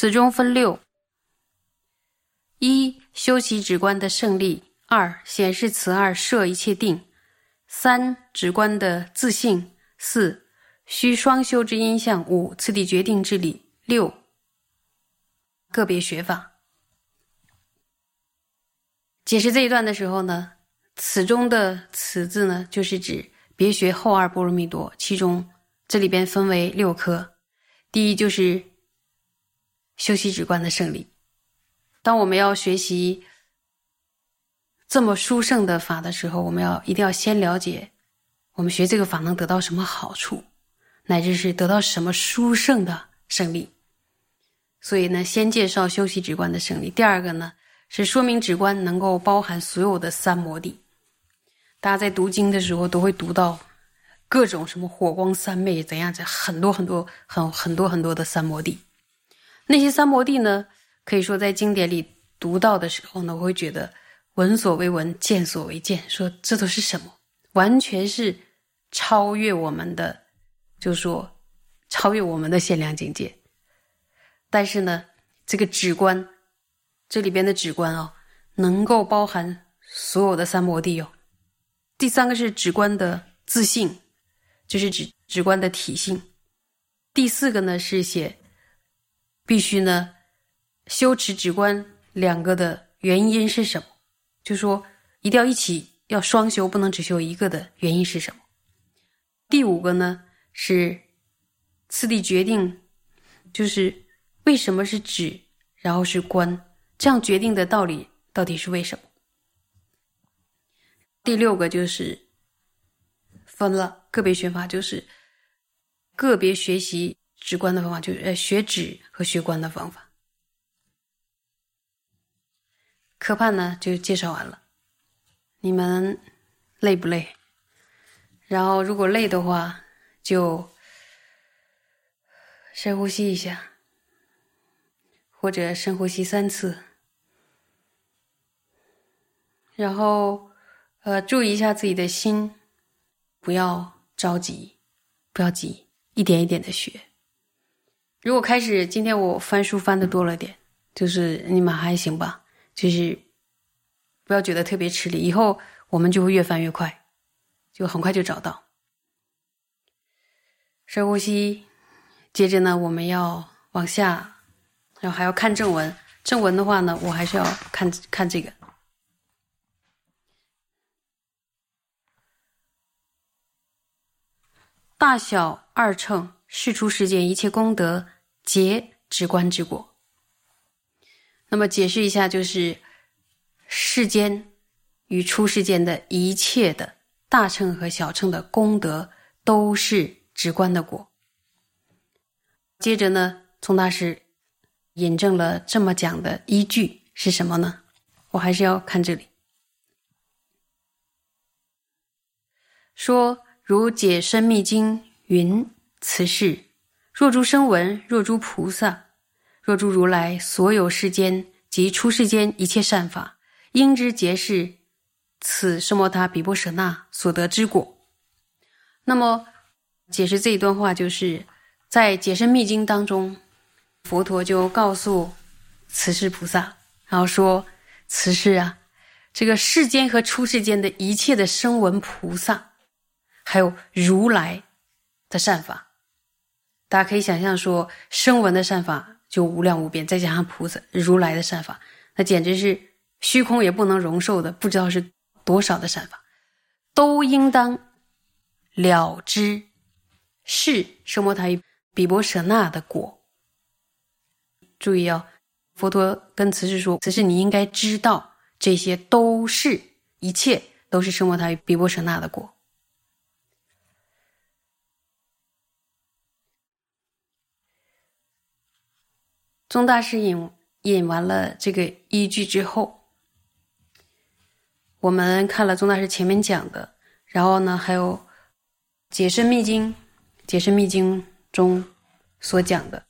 此中分六：一、修习止观的胜利；二、显示此二摄一切定；三、止观的自性；四、须双修之因相；五、次第决定之理；六、个别学法。解释这一段的时候呢，此中的“此”字呢，就是指别学后二波罗蜜多，其中这里边分为六科，第一就是。修习止观的胜利。当我们要学习这么殊胜的法的时候，我们要一定要先了解我们学这个法能得到什么好处，乃至是得到什么殊胜的胜利。所以呢，先介绍修习止观的胜利。第二个呢，是说明止观能够包含所有的三摩地。大家在读经的时候都会读到各种什么火光三昧怎样子，很多很多很很多很多的三摩地。那些三摩地呢，可以说在经典里读到的时候呢，我会觉得闻所未闻，见所未见。说这都是什么？完全是超越我们的，就说超越我们的限量境界。但是呢，这个止观，这里边的止观哦，能够包含所有的三摩地哦。第三个是止观的自信，就是指止观的体性。第四个呢是写。必须呢，修持止观两个的原因是什么？就说一定要一起要双修，不能只修一个的原因是什么？第五个呢是次第决定，就是为什么是止，然后是观，这样决定的道理到底是为什么？第六个就是分了个别学法，就是个别学习。直观的方法就是呃学止和学观的方法。科判呢就介绍完了，你们累不累？然后如果累的话，就深呼吸一下，或者深呼吸三次，然后呃注意一下自己的心，不要着急，不要急，一点一点的学。如果开始今天我翻书翻的多了点，就是你们还行吧，就是不要觉得特别吃力，以后我们就会越翻越快，就很快就找到。深呼吸，接着呢，我们要往下，然后还要看正文。正文的话呢，我还是要看看这个大小二乘。世出世间一切功德，皆直观之果。那么解释一下，就是世间与出世间的一切的大乘和小乘的功德，都是直观的果。接着呢，宗大师引证了这么讲的依据是什么呢？我还是要看这里，说如解深密经云。此事，若诸声闻，若诸菩萨，若诸如来，所有世间及出世间一切善法，应知皆是此奢摩他比波舍那所得之果。那么，解释这一段话，就是在《解深密经》当中，佛陀就告诉慈世菩萨，然后说：“慈世啊，这个世间和出世间的一切的声闻菩萨，还有如来的善法。”大家可以想象说，声闻的善法就无量无边，再加上菩萨、如来的善法，那简直是虚空也不能容受的，不知道是多少的善法，都应当了知是圣摩他比波舍那的果。注意哦，佛陀跟慈氏说：“慈氏，你应该知道，这些都是一切都是圣摩他比波舍那的果。”宗大师引引完了这个依据之后，我们看了宗大师前面讲的，然后呢，还有《解深密经》《解深密经》中所讲的，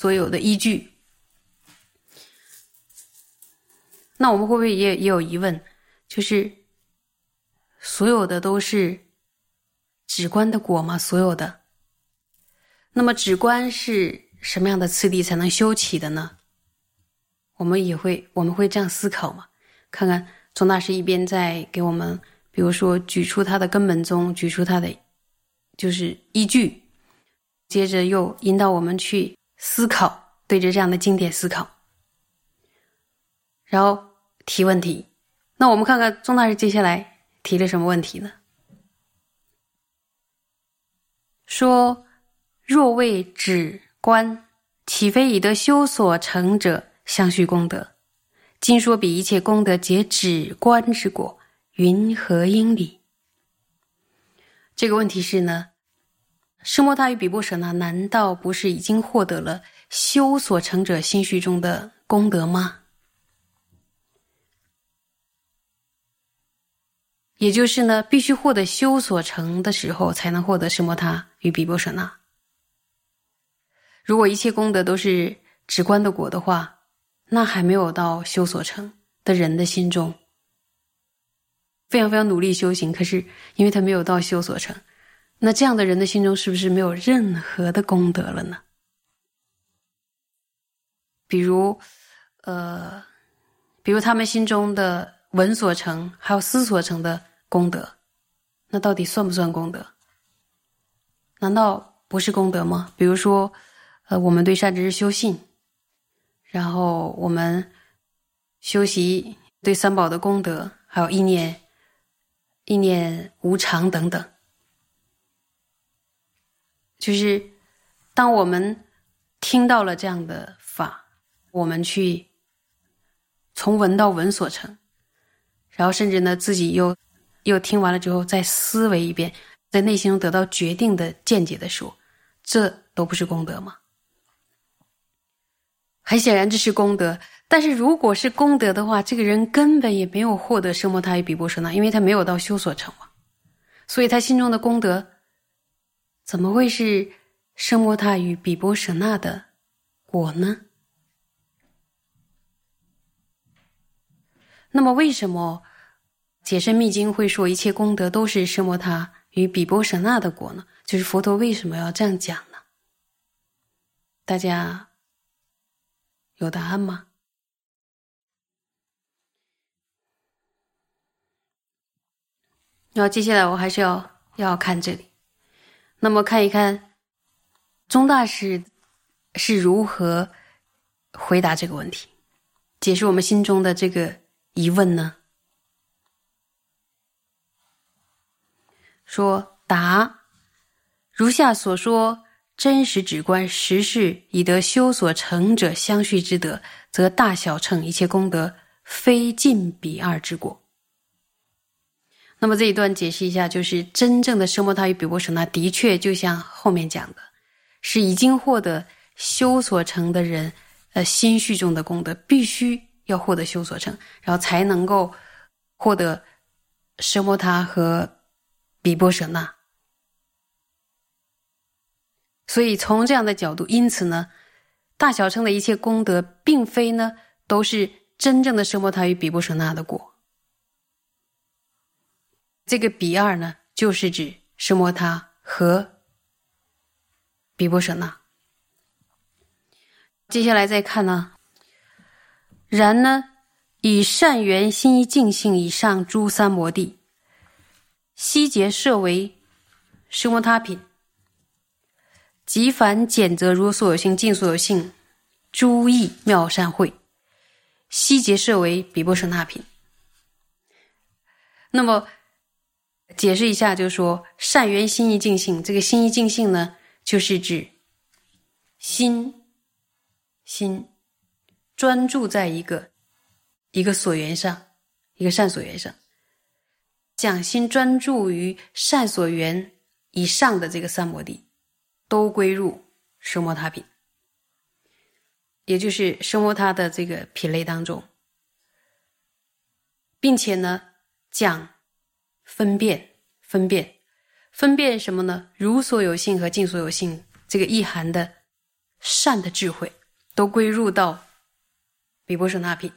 所有的依据。那我们会不会也也有疑问？就是所有的都是止观的果吗？所有的？那么止观是什么样的次第才能修起的呢？我们也会我们会这样思考吗？看看宗大师一边在给我们，比如说举出他的根本宗，举出他的就是依据，接着又引导我们去思考，对着这样的经典思考，然后。提问题，那我们看看钟大师接下来提了什么问题呢？说若为止观，岂非以得修所成者相续功德？今说比一切功德皆止观之果，云何应理？这个问题是呢，释摩他与比波舍那难道不是已经获得了修所成者心绪中的功德吗？也就是呢，必须获得修所成的时候，才能获得什摩他与比波舍那。如果一切功德都是直观的果的话，那还没有到修所成的人的心中，非常非常努力修行，可是因为他没有到修所成，那这样的人的心中是不是没有任何的功德了呢？比如，呃，比如他们心中的闻所成，还有思所成的。功德，那到底算不算功德？难道不是功德吗？比如说，呃，我们对善知识修信，然后我们修习对三宝的功德，还有意念、意念无常等等，就是当我们听到了这样的法，我们去从闻到闻所成，然后甚至呢自己又。又听完了之后，再思维一遍，在内心中得到决定的见解的时候，这都不是功德吗？很显然这是功德，但是如果是功德的话，这个人根本也没有获得生摩他与比波舍那，因为他没有到修所成嘛，所以他心中的功德怎么会是生摩他与比波舍那的果呢？那么为什么？解释密经会说一切功德都是圣摩他与比波舍那的果呢？就是佛陀为什么要这样讲呢？大家有答案吗？然后接下来我还是要要看这里，那么看一看宗大师是如何回答这个问题，解释我们心中的这个疑问呢？说答，如下所说，真实指观实事以得修所成者相续之德，则大小乘一切功德，非尽彼二之果。那么这一段解释一下，就是真正的生摩他与比波舍那，的确就像后面讲的，是已经获得修所成的人，呃，心绪中的功德，必须要获得修所成，然后才能够获得生摩他和。比波舍那，所以从这样的角度，因此呢，大小乘的一切功德，并非呢都是真正的奢摩他与比波舍那的果。这个比二呢，就是指奢摩他和比波舍那。接下来再看呢，然呢，以善缘心一净性以上诸三摩地。悉结设为奢摩他品，即凡简则如所有性尽所有性诸义妙善会，悉结设为比波舍那品。那么解释一下，就是说善缘心意净性，这个心意净性呢，就是指心心专注在一个一个所缘上，一个善所缘上。讲心专注于善所缘以上的这个三摩地，都归入奢摩他品，也就是奢摩他的这个品类当中，并且呢讲分辨分辨分辨什么呢？如所有性和尽所有性这个意涵的善的智慧，都归入到比波舍那品。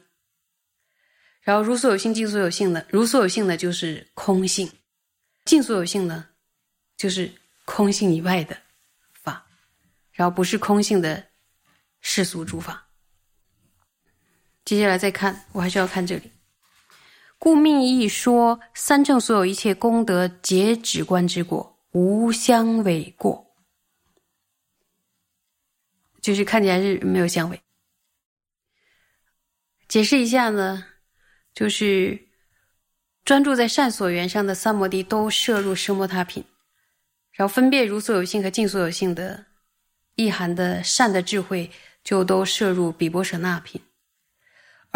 然后如所有性，尽所有性呢？如所有性呢，就是空性；尽所有性呢，就是空性以外的法，然后不是空性的世俗诸法。接下来再看，我还是要看这里。故命义说三正所有一切功德皆止观之果，无相违过，就是看起来是没有相违。解释一下呢，就是专注在善所缘上的三摩地都摄入奢摩他品，然后分别如所有性和尽所有性的意涵的善的智慧，就都摄入比波舍那品。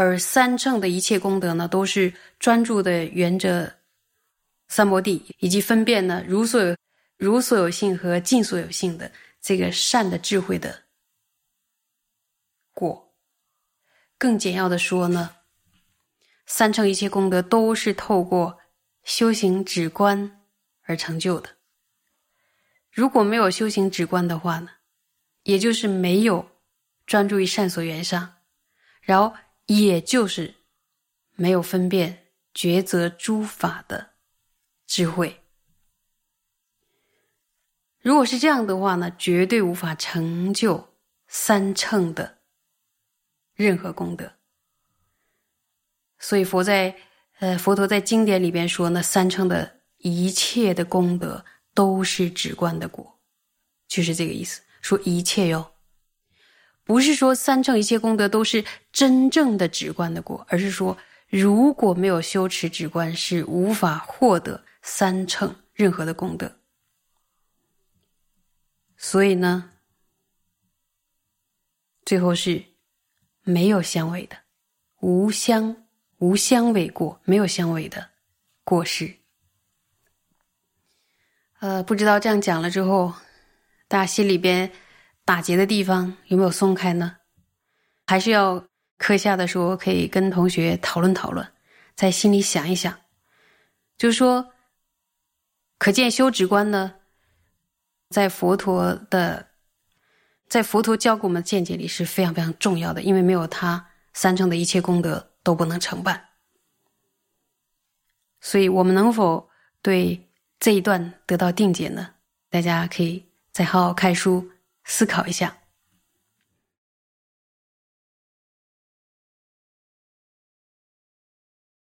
而三乘的一切功德呢，都是专注的缘着三摩地，以及分辨呢如所有、如所有性和尽所有性的这个善的智慧的果。更简要的说呢，三乘一切功德都是透过修行止观而成就的。如果没有修行止观的话呢，也就是没有专注于善所缘上，然后。也就是没有分辨抉择诸法的智慧。如果是这样的话呢，绝对无法成就三乘的任何功德。所以佛在呃佛陀在经典里边说呢，三乘的一切的功德都是止观的果，就是这个意思，说一切哟。不是说三乘一切功德都是真正的直观的果，而是说如果没有修持直观，是无法获得三乘任何的功德。所以呢，最后是没有相违的，无相无相违过，没有相违的过失。呃，不知道这样讲了之后，大家心里边。打结的地方有没有松开呢？还是要课下的时候可以跟同学讨论讨论，在心里想一想。就是说，可见修止观呢，在佛陀的，在佛陀教给我们的见解里是非常非常重要的，因为没有他，三乘的一切功德都不能成办。所以我们能否对这一段得到定解呢？大家可以再好好看书。思考一下。